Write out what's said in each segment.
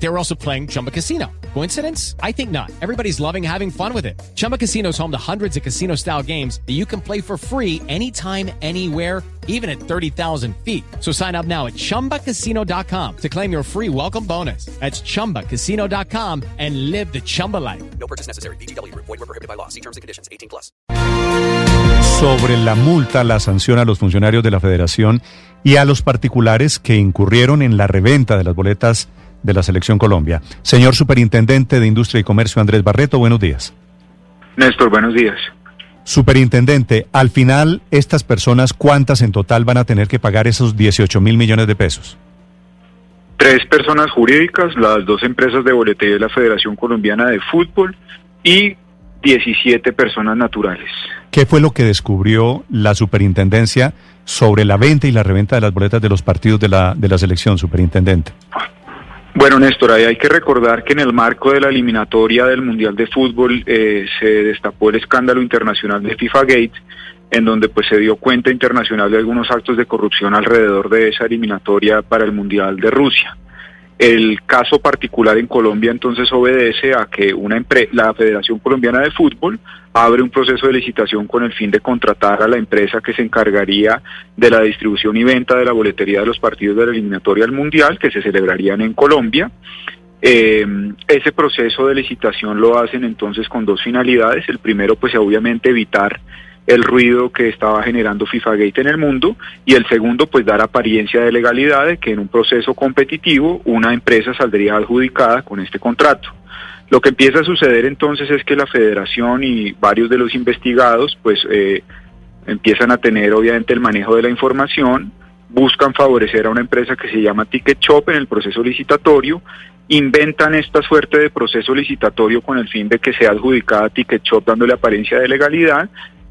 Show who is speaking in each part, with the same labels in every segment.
Speaker 1: They were also playing Chumba Casino. Coincidence? I think not. Everybody's loving having fun with it. Chumba Casino is home to hundreds of casino style games that you can play for free anytime, anywhere, even at 30,000 feet. So sign up now at chumbacasino.com to claim your free welcome bonus. That's chumbacasino.com and live the Chumba life.
Speaker 2: No purchase necessary. BGW. Void were prohibited by law. See terms and conditions. 18 plus.
Speaker 3: sobre la multa, la sanción a los funcionarios de la federación y a los particulares que incurrieron en la reventa de las boletas de la Selección Colombia. Señor Superintendente de Industria y Comercio Andrés Barreto, buenos días.
Speaker 4: Néstor, buenos días.
Speaker 3: Superintendente, al final, estas personas, ¿cuántas en total van a tener que pagar esos 18 mil millones de pesos?
Speaker 4: Tres personas jurídicas, las dos empresas de boletería de la Federación Colombiana de Fútbol y 17 personas naturales.
Speaker 3: ¿Qué fue lo que descubrió la superintendencia sobre la venta y la reventa de las boletas de los partidos de la, de la selección, superintendente?
Speaker 4: Bueno, Néstor, ahí hay que recordar que en el marco de la eliminatoria del Mundial de Fútbol eh, se destapó el escándalo internacional de FIFA Gate, en donde pues se dio cuenta internacional de algunos actos de corrupción alrededor de esa eliminatoria para el Mundial de Rusia. El caso particular en Colombia entonces obedece a que una la Federación Colombiana de Fútbol abre un proceso de licitación con el fin de contratar a la empresa que se encargaría de la distribución y venta de la boletería de los partidos de la eliminatoria al Mundial que se celebrarían en Colombia. Eh, ese proceso de licitación lo hacen entonces con dos finalidades. El primero, pues obviamente evitar el ruido que estaba generando FIFA Gate en el mundo y el segundo, pues dar apariencia de legalidad de que en un proceso competitivo una empresa saldría adjudicada con este contrato. Lo que empieza a suceder entonces es que la federación y varios de los investigados pues eh, empiezan a tener obviamente el manejo de la información, buscan favorecer a una empresa que se llama Ticket Shop en el proceso licitatorio, inventan esta suerte de proceso licitatorio con el fin de que sea adjudicada Ticket Shop dándole apariencia de legalidad,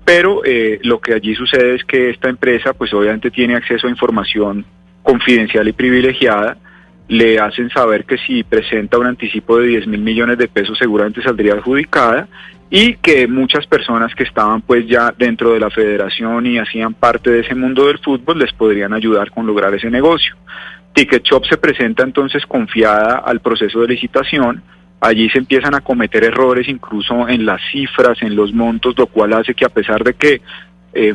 Speaker 4: pero eh, lo que allí sucede es que esta empresa pues obviamente tiene acceso a información confidencial y privilegiada, le hacen saber que si presenta un anticipo de 10 mil millones de pesos seguramente saldría adjudicada y que muchas personas que estaban pues ya dentro de la federación y hacían parte de ese mundo del fútbol les podrían ayudar con lograr ese negocio. Ticket Shop se presenta entonces confiada al proceso de licitación, allí se empiezan a cometer errores incluso en las cifras, en los montos, lo cual hace que a pesar de que eh,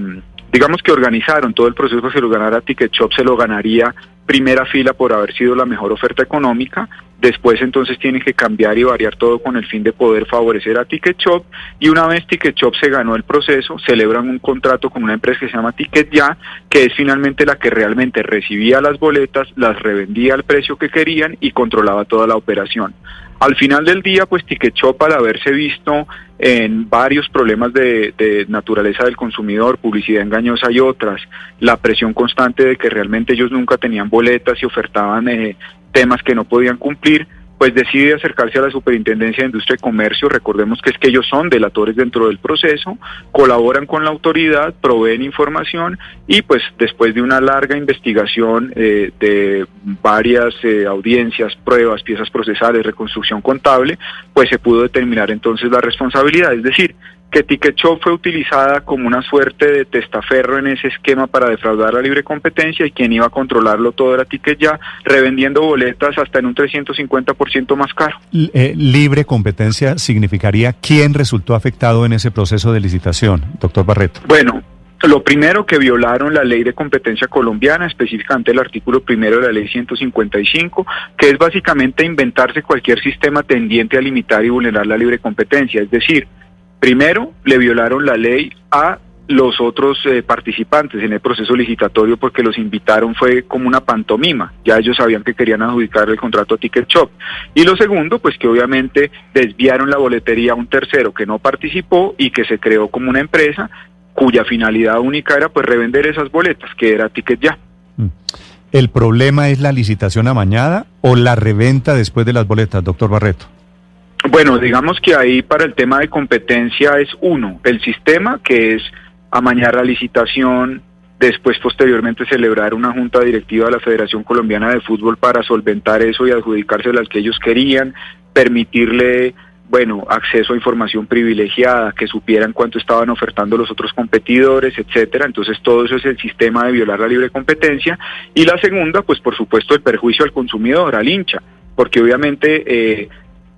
Speaker 4: digamos que organizaron todo el proceso que se lo ganara Ticket Shop, se lo ganaría primera fila por haber sido la mejor oferta económica. Después entonces tienen que cambiar y variar todo con el fin de poder favorecer a Ticket Shop. Y una vez Ticket Shop se ganó el proceso, celebran un contrato con una empresa que se llama Ticket Ya, que es finalmente la que realmente recibía las boletas, las revendía al precio que querían y controlaba toda la operación. Al final del día, pues Ticket Shop, al haberse visto en varios problemas de, de, naturaleza del consumidor, publicidad engañosa y otras, la presión constante de que realmente ellos nunca tenían boletas y ofertaban eh, temas que no podían cumplir, pues decide acercarse a la Superintendencia de Industria y Comercio. Recordemos que es que ellos son delatores dentro del proceso, colaboran con la autoridad, proveen información y pues después de una larga investigación eh, de varias eh, audiencias, pruebas, piezas procesales, reconstrucción contable, pues se pudo determinar entonces la responsabilidad. Es decir, que Ticket Shop fue utilizada como una suerte de testaferro en ese esquema para defraudar la libre competencia y quien iba a controlarlo todo era Ticket Ya, revendiendo boletas hasta en un 350% más caro.
Speaker 3: Eh, libre competencia significaría quién resultó afectado en ese proceso de licitación, doctor Barreto.
Speaker 4: Bueno, lo primero que violaron la ley de competencia colombiana, específicamente el artículo primero de la ley 155, que es básicamente inventarse cualquier sistema tendiente a limitar y vulnerar la libre competencia. Es decir, primero le violaron la ley a los otros eh, participantes en el proceso licitatorio porque los invitaron fue como una pantomima, ya ellos sabían que querían adjudicar el contrato a Ticket Shop. Y lo segundo, pues que obviamente desviaron la boletería a un tercero que no participó y que se creó como una empresa cuya finalidad única era pues revender esas boletas, que era Ticket Ya.
Speaker 3: ¿El problema es la licitación amañada o la reventa después de las boletas, doctor Barreto?
Speaker 4: Bueno, digamos que ahí para el tema de competencia es uno, el sistema que es amañar la licitación, después posteriormente celebrar una junta directiva de la Federación Colombiana de Fútbol para solventar eso y adjudicárselo al que ellos querían, permitirle bueno, acceso a información privilegiada, que supieran cuánto estaban ofertando los otros competidores, etcétera. Entonces todo eso es el sistema de violar la libre competencia. Y la segunda, pues por supuesto, el perjuicio al consumidor, al hincha, porque obviamente eh,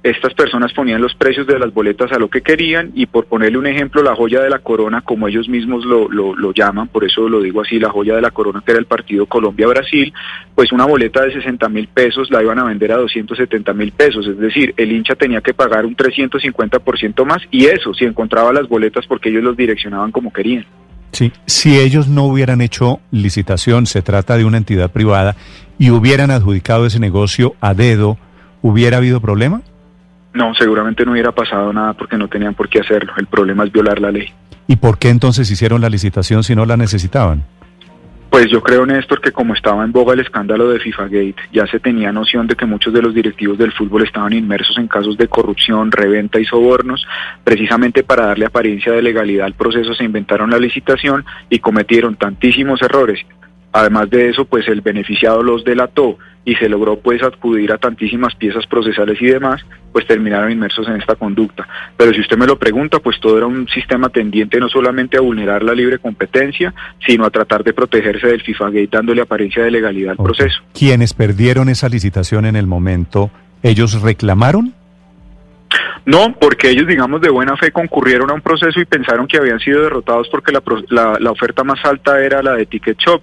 Speaker 4: estas personas ponían los precios de las boletas a lo que querían y por ponerle un ejemplo, la joya de la corona, como ellos mismos lo, lo, llaman, por eso lo digo así, la joya de la corona que era el partido Colombia-Brasil, pues una boleta de 60 mil pesos la iban a vender a 270 mil pesos, es decir, el hincha tenía que pagar un 350% más y eso si encontraba las boletas porque ellos los direccionaban como querían.
Speaker 3: Sí, si ellos no hubieran hecho licitación, se trata de una entidad privada, y hubieran adjudicado ese negocio a dedo, ¿hubiera habido problema?
Speaker 4: No, seguramente no hubiera pasado nada porque no tenían por qué hacerlo. El problema es violar la ley.
Speaker 3: ¿Y por qué entonces hicieron la licitación si no la necesitaban?
Speaker 4: Pues yo creo, Néstor, que como estaba en boga el escándalo de FIFA Gate, ya se tenía noción de que muchos de los directivos del fútbol estaban inmersos en casos de corrupción, reventa y sobornos. Precisamente para darle apariencia de legalidad al proceso se inventaron la licitación y cometieron tantísimos errores Además de eso, pues el beneficiado los delató y se logró pues acudir a tantísimas piezas procesales y demás, pues terminaron inmersos en esta conducta. Pero si usted me lo pregunta, pues todo era un sistema tendiente no solamente a vulnerar la libre competencia, sino a tratar de protegerse del FIFA Gate dándole apariencia de legalidad al proceso.
Speaker 3: Quienes perdieron esa licitación en el momento, ¿ellos reclamaron?
Speaker 4: No, porque ellos, digamos, de buena fe concurrieron a un proceso y pensaron que habían sido derrotados porque la, la, la oferta más alta era la de Ticket Shop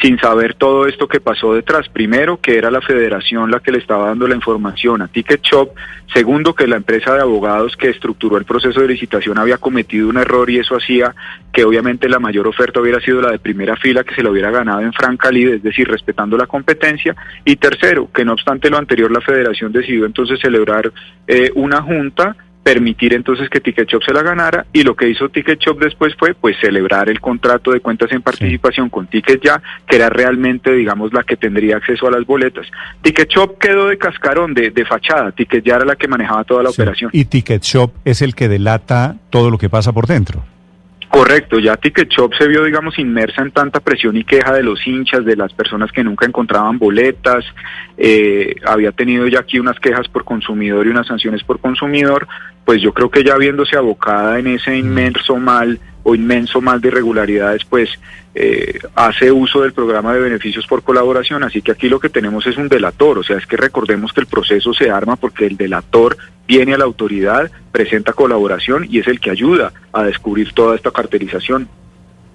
Speaker 4: sin saber todo esto que pasó detrás. Primero, que era la federación la que le estaba dando la información a Ticket Shop. Segundo, que la empresa de abogados que estructuró el proceso de licitación había cometido un error y eso hacía que obviamente la mayor oferta hubiera sido la de primera fila que se la hubiera ganado en franca lid, es decir, respetando la competencia. Y tercero, que no obstante lo anterior, la federación decidió entonces celebrar eh, una junta permitir entonces que Ticket Shop se la ganara y lo que hizo Ticket Shop después fue pues celebrar el contrato de cuentas en participación con Ticket Ya, que era realmente digamos la que tendría acceso a las boletas. Ticket Shop quedó de cascarón, de, de fachada, Ticket Ya era la que manejaba toda la operación.
Speaker 3: Y Ticket Shop es el que delata todo lo que pasa por dentro.
Speaker 4: Correcto, ya Ticket Shop se vio, digamos, inmersa en tanta presión y queja de los hinchas, de las personas que nunca encontraban boletas, eh, había tenido ya aquí unas quejas por consumidor y unas sanciones por consumidor, pues yo creo que ya viéndose abocada en ese inmenso mal o inmenso mal de irregularidades, pues eh, hace uso del programa de beneficios por colaboración, así que aquí lo que tenemos es un delator, o sea, es que recordemos que el proceso se arma porque el delator viene a la autoridad, presenta colaboración y es el que ayuda a descubrir toda esta carterización.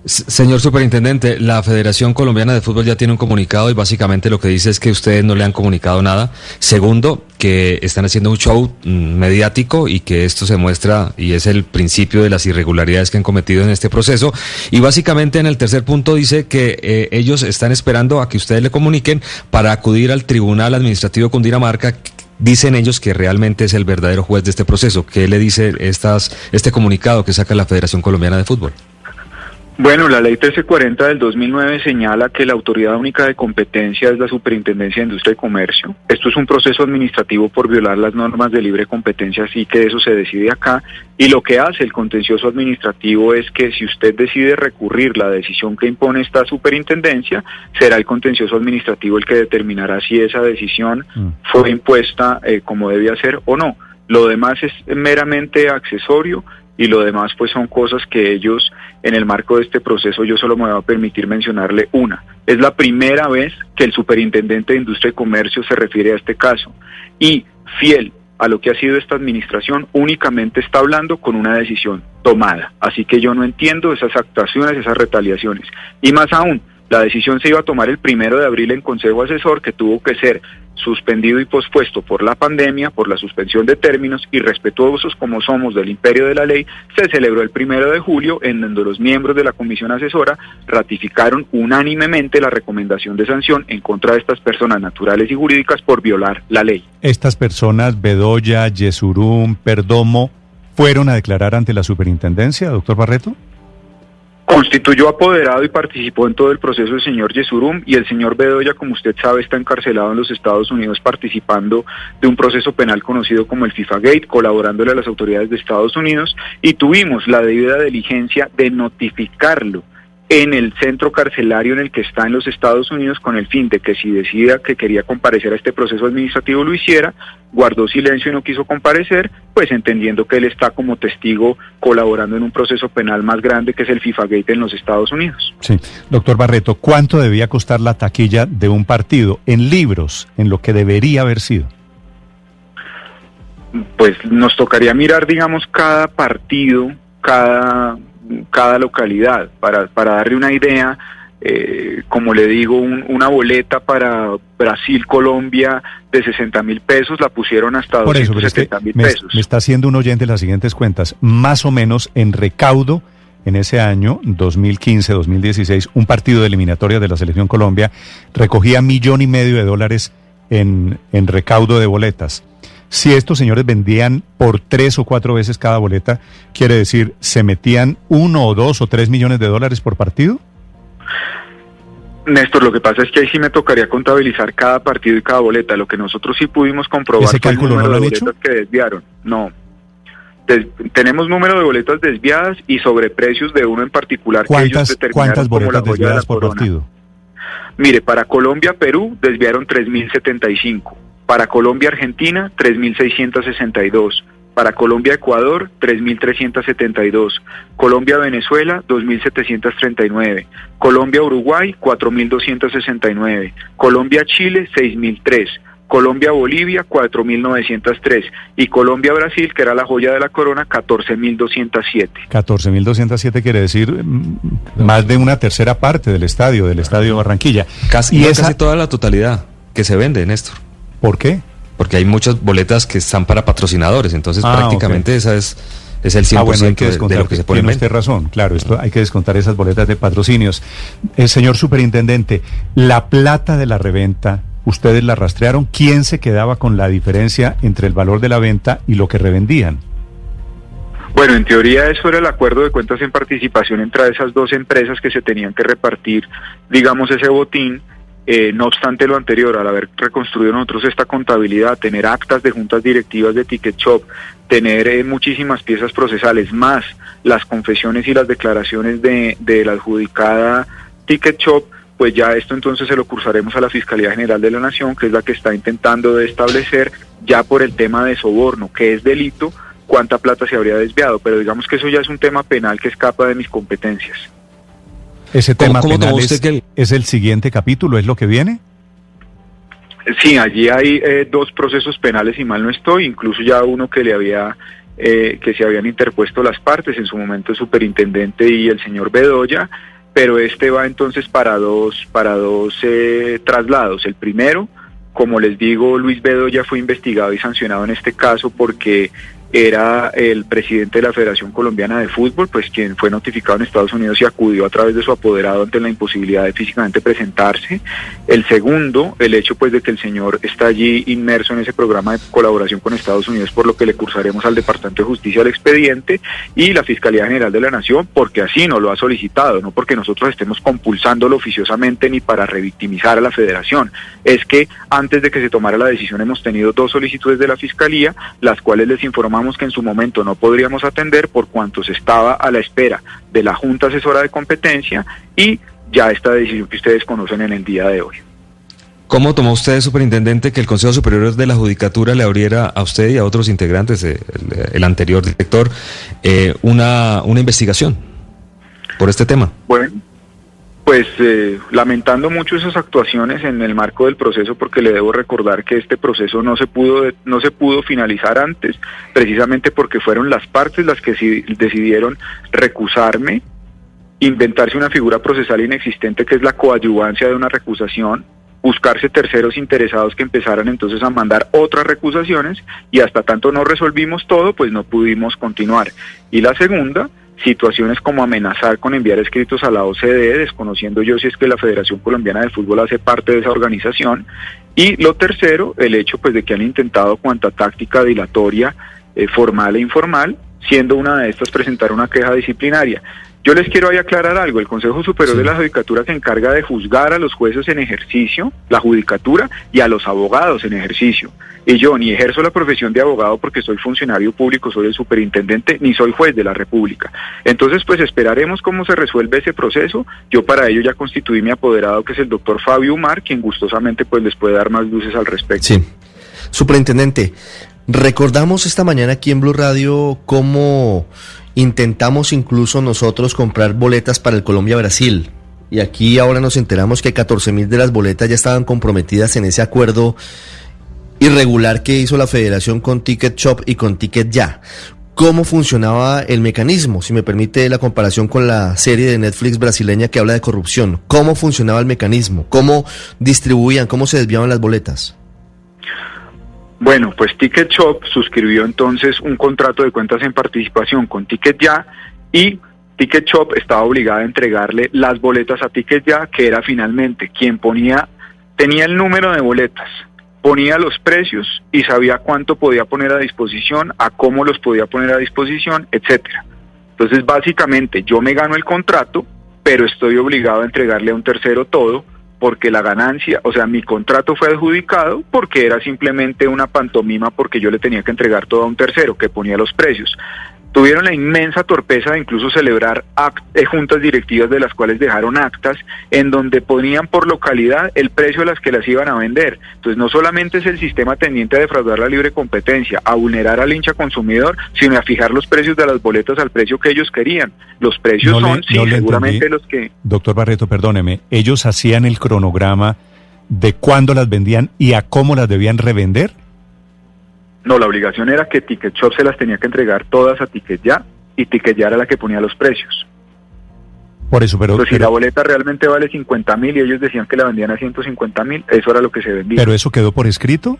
Speaker 5: Señor Superintendente, la Federación Colombiana de Fútbol ya tiene un comunicado y básicamente lo que dice es que ustedes no le han comunicado nada. Segundo, que están haciendo un show mm, mediático y que esto se muestra y es el principio de las irregularidades que han cometido en este proceso. Y básicamente en el tercer punto dice que eh, ellos están esperando a que ustedes le comuniquen para acudir al Tribunal Administrativo Cundinamarca dicen ellos que realmente es el verdadero juez de este proceso. ¿Qué le dice estas, este comunicado que saca la Federación Colombiana de Fútbol?
Speaker 4: Bueno, la ley 1340 del 2009 señala que la autoridad única de competencia es la Superintendencia de Industria y Comercio. Esto es un proceso administrativo por violar las normas de libre competencia, así que eso se decide acá. Y lo que hace el contencioso administrativo es que si usted decide recurrir la decisión que impone esta superintendencia, será el contencioso administrativo el que determinará si esa decisión mm. fue impuesta eh, como debía ser o no. Lo demás es meramente accesorio y lo demás pues son cosas que ellos en el marco de este proceso yo solo me voy a permitir mencionarle una. Es la primera vez que el superintendente de Industria y Comercio se refiere a este caso y fiel a lo que ha sido esta administración únicamente está hablando con una decisión tomada. Así que yo no entiendo esas actuaciones, esas retaliaciones. Y más aún, la decisión se iba a tomar el primero de abril en Consejo Asesor, que tuvo que ser suspendido y pospuesto por la pandemia, por la suspensión de términos y respetuosos como somos del imperio de la ley, se celebró el primero de julio en donde los miembros de la comisión asesora ratificaron unánimemente la recomendación de sanción en contra de estas personas naturales y jurídicas por violar la ley.
Speaker 3: Estas personas, Bedoya, Yesurum, Perdomo, fueron a declarar ante la superintendencia, doctor Barreto?
Speaker 4: Constituyó apoderado y participó en todo el proceso el señor Yesurum y el señor Bedoya, como usted sabe, está encarcelado en los Estados Unidos participando de un proceso penal conocido como el FIFA Gate, colaborándole a las autoridades de Estados Unidos y tuvimos la debida diligencia de notificarlo en el centro carcelario en el que está en los Estados Unidos con el fin de que si decida que quería comparecer a este proceso administrativo lo hiciera, guardó silencio y no quiso comparecer, pues entendiendo que él está como testigo colaborando en un proceso penal más grande que es el FIFA Gate en los Estados Unidos.
Speaker 3: Sí, doctor Barreto, ¿cuánto debía costar la taquilla de un partido en libros, en lo que debería haber sido?
Speaker 4: Pues nos tocaría mirar, digamos, cada partido, cada cada localidad. Para, para darle una idea, eh, como le digo, una boleta para Brasil, Colombia de 60 mil pesos la pusieron hasta Por mil pesos.
Speaker 3: Me está haciendo un oyente las siguientes cuentas. Más o menos en recaudo en ese año, 2015-2016, un partido de eliminatoria de la Selección Colombia recogía millón y medio de dólares en, en recaudo de boletas. Si estos señores vendían por tres o cuatro veces cada boleta, quiere decir, ¿se metían uno o dos o tres millones de dólares por partido?
Speaker 4: Néstor, lo que pasa es que ahí sí me tocaría contabilizar cada partido y cada boleta. Lo que nosotros sí pudimos comprobar
Speaker 3: ¿Ese cálculo no lo han hecho?
Speaker 4: que desviaron. No. tenemos número de boletas desviadas y sobreprecios de uno en particular
Speaker 3: que ellos determinaron ¿Cuántas boletas desviadas por partido?
Speaker 4: Mire, para Colombia, Perú desviaron 3.075. Para Colombia-Argentina, 3.662. Para Colombia-Ecuador, 3.372. Colombia-Venezuela, 2.739. Colombia-Uruguay, 4.269. Colombia-Chile, 6.003. Colombia-Bolivia, 4.903. Y Colombia-Brasil, que era la joya de la corona, 14.207.
Speaker 3: 14.207 quiere decir mm, más de una tercera parte del estadio, del estadio Barranquilla.
Speaker 5: Casi, y casi toda la totalidad que se vende, Néstor.
Speaker 3: ¿Por qué?
Speaker 5: Porque hay muchas boletas que están para patrocinadores, entonces ah, prácticamente esa es es el 100% ah, bueno, hay que descontar, de, lo que se pone
Speaker 3: Tiene usted razón, claro, esto hay que descontar esas boletas de patrocinios. El eh, señor superintendente, la plata de la reventa, ustedes la rastrearon, ¿quién se quedaba con la diferencia entre el valor de la venta y lo que revendían?
Speaker 4: Bueno, en teoría eso era el acuerdo de cuentas en participación entre esas dos empresas que se tenían que repartir, digamos, ese botín eh, no obstante lo anterior, al haber reconstruido nosotros esta contabilidad, tener actas de juntas directivas de Ticket Shop, tener eh, muchísimas piezas procesales, más las confesiones y las declaraciones de, de la adjudicada Ticket Shop, pues ya esto entonces se lo cursaremos a la Fiscalía General de la Nación, que es la que está intentando establecer ya por el tema de soborno, que es delito, cuánta plata se habría desviado, pero digamos que eso ya es un tema penal que escapa de mis competencias.
Speaker 3: ¿Ese tema penal es, el siguiente capítulo? ¿Es lo que viene?
Speaker 4: Sí, allí hay eh, dos procesos penales, y mal no estoy, incluso ya uno que le había, eh, que se habían interpuesto las partes, en su momento el superintendente y el señor Bedoya, pero este va entonces para dos, para dos eh, traslados. El primero, como les digo, Luis Bedoya fue investigado y sancionado en este caso porque era el presidente de la Federación Colombiana de Fútbol, pues quien fue notificado en Estados Unidos y acudió a través de su apoderado ante la imposibilidad de físicamente presentarse. El segundo, el hecho pues de que el señor está allí inmerso en ese programa de colaboración con Estados Unidos, por lo que le cursaremos al Departamento de Justicia el expediente y la Fiscalía General de la Nación, porque así no lo ha solicitado, no porque nosotros estemos compulsándolo oficiosamente ni para revictimizar a la Federación. Es que antes de que se tomara la decisión hemos tenido dos solicitudes de la Fiscalía, las cuales les informamos que en su momento no podríamos atender por cuanto se estaba a la espera de la Junta Asesora de Competencia y ya esta decisión que ustedes conocen en el día de hoy.
Speaker 5: ¿Cómo tomó usted, superintendente, que el Consejo Superior de la Judicatura le abriera a usted y a otros integrantes, el, anterior director, eh, una, una investigación por este tema?
Speaker 4: Bueno, pues eh, lamentando mucho esas actuaciones en el marco del proceso, porque le debo recordar que este proceso no se pudo no se pudo finalizar antes, precisamente porque fueron las partes las que decidieron recusarme, inventarse una figura procesal inexistente que es la coadyuvancia de una recusación, buscarse terceros interesados que empezaran entonces a mandar otras recusaciones y hasta tanto no resolvimos todo, pues no pudimos continuar. Y la segunda situaciones como amenazar con enviar escritos a la OCDE, desconociendo yo si es que la Federación Colombiana de Fútbol hace parte de esa organización. Y lo tercero, el hecho pues de que han intentado cuanta táctica dilatoria, eh, formal e informal, siendo una de estas presentar una queja disciplinaria. Yo les quiero ahí aclarar algo. El Consejo Superior de la Judicatura se encarga de juzgar a los jueces en ejercicio, la judicatura, y a los abogados en ejercicio. Y yo ni ejerzo la profesión de abogado porque soy funcionario público, soy el superintendente, ni soy juez de la República. Entonces, pues esperaremos cómo se resuelve ese proceso. Yo para ello ya constituí mi apoderado, que es el doctor Fabio Umar, quien gustosamente pues les puede dar más luces al respecto.
Speaker 6: Sí. Superintendente, recordamos esta mañana aquí en Blue Radio cómo intentamos incluso nosotros comprar boletas para el Colombia-Brasil. Y aquí ahora nos enteramos que 14 mil de las boletas ya estaban comprometidas en ese acuerdo irregular que hizo la federación con Ticket Shop y con Ticket Ya. ¿Cómo funcionaba el mecanismo? Si me permite la comparación con la serie de Netflix brasileña que habla de corrupción. ¿Cómo funcionaba el mecanismo? ¿Cómo distribuían? ¿Cómo se desviaban las boletas?
Speaker 4: Bueno, pues Ticket Shop suscribió entonces un contrato de cuentas en participación con Ticket Ya y Ticket Shop estaba obligada a entregarle las boletas a Ticket Ya, que era finalmente quien ponía, tenía el número de boletas, ponía los precios y sabía cuánto podía poner a disposición, a cómo los podía poner a disposición, etcétera. Entonces, básicamente, yo me gano el contrato, pero estoy obligado a entregarle a un tercero todo porque la ganancia, o sea, mi contrato fue adjudicado porque era simplemente una pantomima porque yo le tenía que entregar todo a un tercero que ponía los precios. Tuvieron la inmensa torpeza de incluso celebrar eh, juntas directivas de las cuales dejaron actas en donde ponían por localidad el precio a las que las iban a vender. Entonces no solamente es el sistema tendiente a defraudar la libre competencia, a vulnerar al hincha consumidor, sino a fijar los precios de las boletas al precio que ellos querían. Los precios son, sí, seguramente los que...
Speaker 3: Doctor Barreto, perdóneme, ellos hacían el cronograma de cuándo las vendían y a cómo las debían revender.
Speaker 4: No, la obligación era que Ticket Shop se las tenía que entregar todas a Ticket Ya y Ticket Ya era la que ponía los precios.
Speaker 3: Por eso, pero...
Speaker 4: si la boleta realmente vale 50 mil y ellos decían que la vendían a 150 mil, eso era lo que se vendía.
Speaker 3: ¿Pero eso quedó por escrito?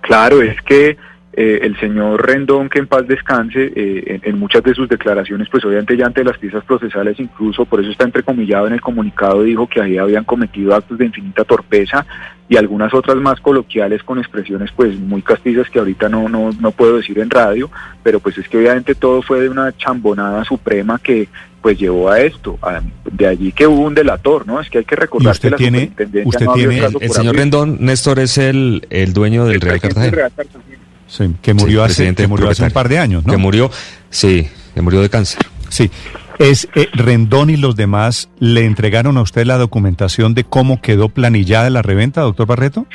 Speaker 4: Claro, es que eh, el señor Rendón, que en paz descanse, eh, en, muchas de sus declaraciones, pues obviamente ya ante las piezas procesales, incluso por eso está entrecomillado en el comunicado, dijo que ahí habían cometido actos de infinita torpeza y algunas otras más coloquiales con expresiones pues muy castizas que ahorita no, no, no puedo decir en radio, pero pues es que obviamente todo fue de una chambonada suprema que pues llevó a esto. de allí que hubo un delator, ¿no? Es que hay que recordar que la
Speaker 3: tiene, usted tiene
Speaker 5: el, señor Rendón, Néstor, es el, el dueño del Real Cartagena
Speaker 3: que murió, hace, que murió hace un par de años, ¿no?
Speaker 5: Que murió, sí, que murió de cáncer.
Speaker 3: Sí. Es eh, Rendón y los demás le entregaron a usted la documentación de cómo quedó planillada la reventa, doctor Barreto.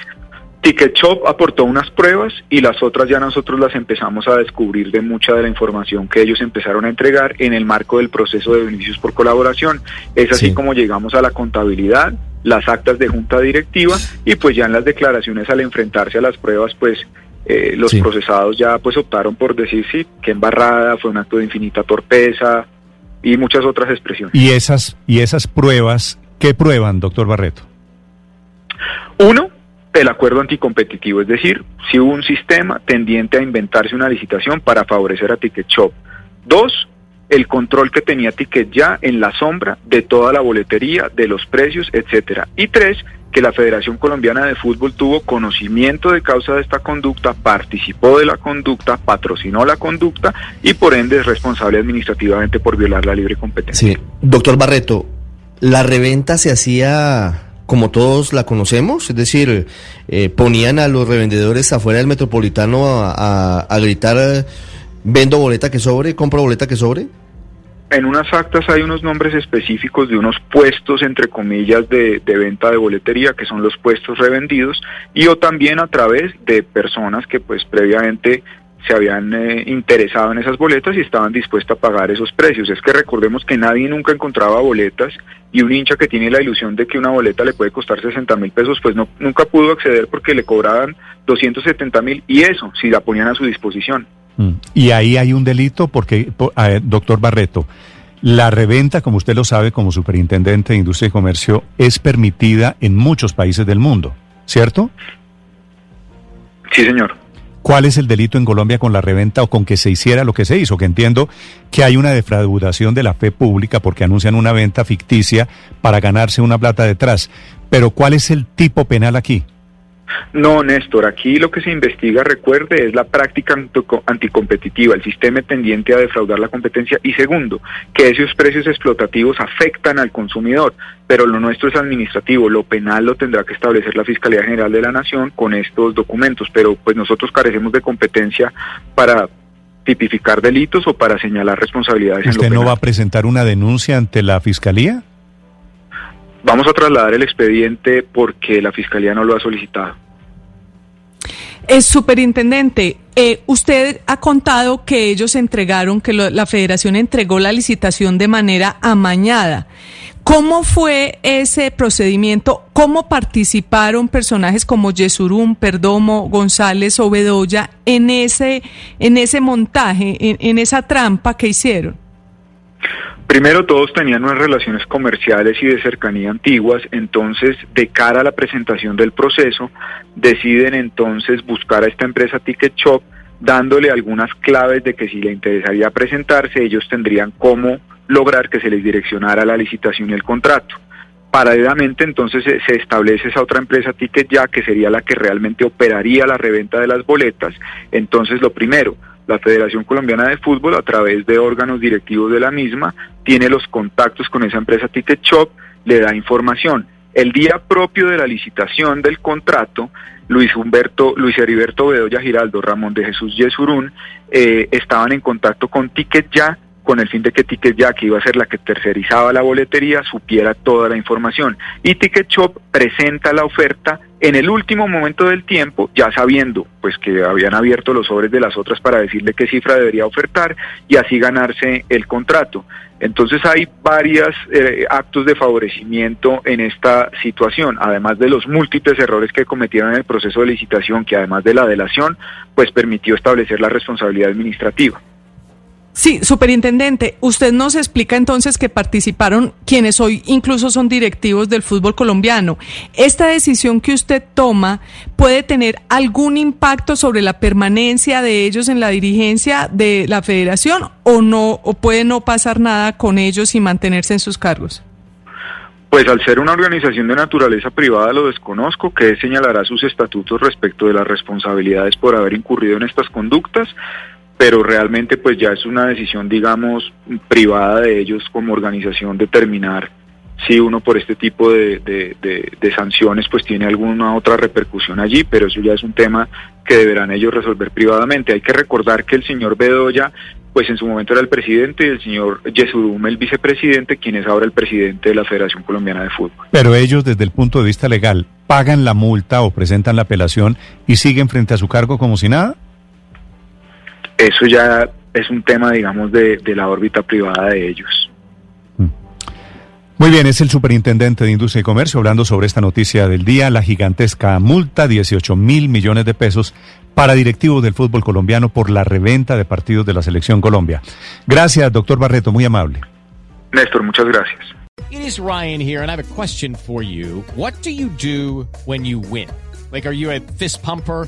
Speaker 4: Ticket Shop aportó unas pruebas y las otras ya nosotros las empezamos a descubrir de mucha de la información que ellos empezaron a entregar en el marco del proceso de beneficios por colaboración. Es así como llegamos a la contabilidad, las actas de junta directiva y pues ya en las declaraciones al enfrentarse a las pruebas pues eh, los procesados ya pues optaron por decir sí, que embarrada, fue un acto de infinita torpeza y muchas otras expresiones.
Speaker 3: ¿Y esas, y esas pruebas qué prueban, doctor Barreto?
Speaker 4: Uno, el acuerdo anticompetitivo, es decir, si hubo un sistema tendiente a inventarse una licitación para favorecer a Ticket Shop. Dos, el control que tenía Ticket ya en la sombra de toda la boletería, de los precios, etcétera. Y tres, que la Federación Colombiana de Fútbol tuvo conocimiento de causa de esta conducta, participó de la conducta, patrocinó la conducta y por ende es responsable administrativamente por violar la libre competencia.
Speaker 6: Sí, doctor Barreto, la reventa se hacía como todos la conocemos, es decir, eh, ponían a los revendedores afuera del metropolitano a, a gritar, vendo boleta que sobre, compro boleta que sobre
Speaker 4: en unas actas hay unos nombres específicos de unos puestos, entre comillas, de, venta de boletería, que son los puestos revendidos, y o también a través de personas que pues previamente se habían eh, interesado en esas boletas y estaban dispuestas a pagar esos precios. Es que recordemos que nadie nunca encontraba boletas y un hincha que tiene la ilusión de que una boleta le puede costar 60 mil pesos, pues no, nunca pudo acceder porque le cobraban 270 mil y eso, si la ponían a su disposición.
Speaker 3: Mm. Y ahí hay un delito porque, doctor Barreto, la reventa, como usted lo sabe como superintendente de Industria y Comercio, es permitida en muchos países del mundo, ¿cierto?
Speaker 4: Sí, señor.
Speaker 3: ¿Cuál es el delito en Colombia con la reventa o con que se hiciera lo que se hizo? Que entiendo que hay una defraudación de la fe pública porque anuncian una venta ficticia para ganarse una plata detrás. Pero ¿cuál es el tipo penal aquí?
Speaker 4: No, Néstor, aquí lo que se investiga, recuerde, es la práctica anticompetitiva, el sistema tendiente a defraudar la competencia y segundo, que esos precios explotativos afectan al consumidor, pero lo nuestro es administrativo, lo penal lo tendrá que establecer la Fiscalía General de la Nación con estos documentos, pero pues nosotros carecemos de competencia para tipificar delitos o para señalar responsabilidades.
Speaker 3: ¿Usted no va a presentar una denuncia ante la Fiscalía?
Speaker 4: Vamos a trasladar el expediente porque la Fiscalía no lo ha solicitado.
Speaker 7: Es superintendente, eh, usted ha contado que ellos entregaron, que la federación entregó la licitación de manera amañada. ¿Cómo fue ese procedimiento? ¿Cómo participaron personajes como Yesurum, Perdomo, González o Bedoya en ese, en ese montaje, en esa trampa que hicieron?
Speaker 4: Primero, todos tenían unas relaciones comerciales y de cercanía antiguas, entonces, de cara a la presentación del proceso, deciden entonces buscar a esta empresa Ticket Shop, dándole algunas claves de que si le interesaría presentarse, ellos tendrían cómo lograr que se les direccionara la licitación y el contrato. Paralelamente, entonces, se establece esa otra empresa Ticket Ya, que sería la que realmente operaría la reventa de las boletas. Entonces, lo primero, la Federación Colombiana de Fútbol, a través de órganos directivos de la misma, tiene los contactos con esa empresa Ticket Shop, le da información. El día propio de la licitación del contrato, Luis Humberto, Luis Heriberto Bedoya Giraldo, Ramón de Jesús Yesurún, eh, estaban en contacto con Ticket Ya con el fin de que Ticket Ya, que iba a ser la que tercerizaba la boletería, supiera toda la información. Y Ticket Shop presenta la oferta en el último momento del tiempo, ya sabiendo pues que habían abierto los sobres de las otras para decirle qué cifra debería ofertar y así ganarse el contrato. Entonces hay varios eh, actos de favorecimiento en esta situación, además de los múltiples errores que cometieron en el proceso de licitación, que además de la delación, pues permitió establecer la responsabilidad administrativa.
Speaker 7: Sí, superintendente, usted nos explica entonces que participaron quienes hoy incluso son directivos del fútbol colombiano. ¿Esta decisión que usted toma puede tener algún impacto sobre la permanencia de ellos en la dirigencia de la federación o no o puede no pasar nada con ellos y mantenerse en sus cargos?
Speaker 4: Pues al ser una organización de naturaleza privada lo desconozco, que señalará sus estatutos respecto de las responsabilidades por haber incurrido en estas conductas pero realmente pues ya es una decisión, digamos, privada de ellos como organización determinar si uno por este tipo de, sanciones pues tiene alguna otra repercusión allí, pero eso ya es un tema que deberán ellos resolver privadamente. Hay que recordar que el señor Bedoya pues en su momento era el presidente y el señor Yesurum el vicepresidente, quien es ahora el presidente de la Federación Colombiana de Fútbol.
Speaker 3: Pero ellos desde el punto de vista legal pagan la multa o presentan la apelación y siguen frente a su cargo como si nada
Speaker 4: eso ya es un tema, digamos, de, la órbita privada de ellos.
Speaker 3: Muy bien, es el superintendente de Industria y Comercio hablando sobre esta noticia del día, la gigantesca multa, 18 mil millones de pesos para directivos del fútbol colombiano por la reventa de partidos de la Selección Colombia. Gracias, doctor Barreto, muy amable.
Speaker 4: Néstor, muchas gracias.
Speaker 1: It is Ryan here, and I have a question for you. What do you do when you win? Like, are you a fist pumper?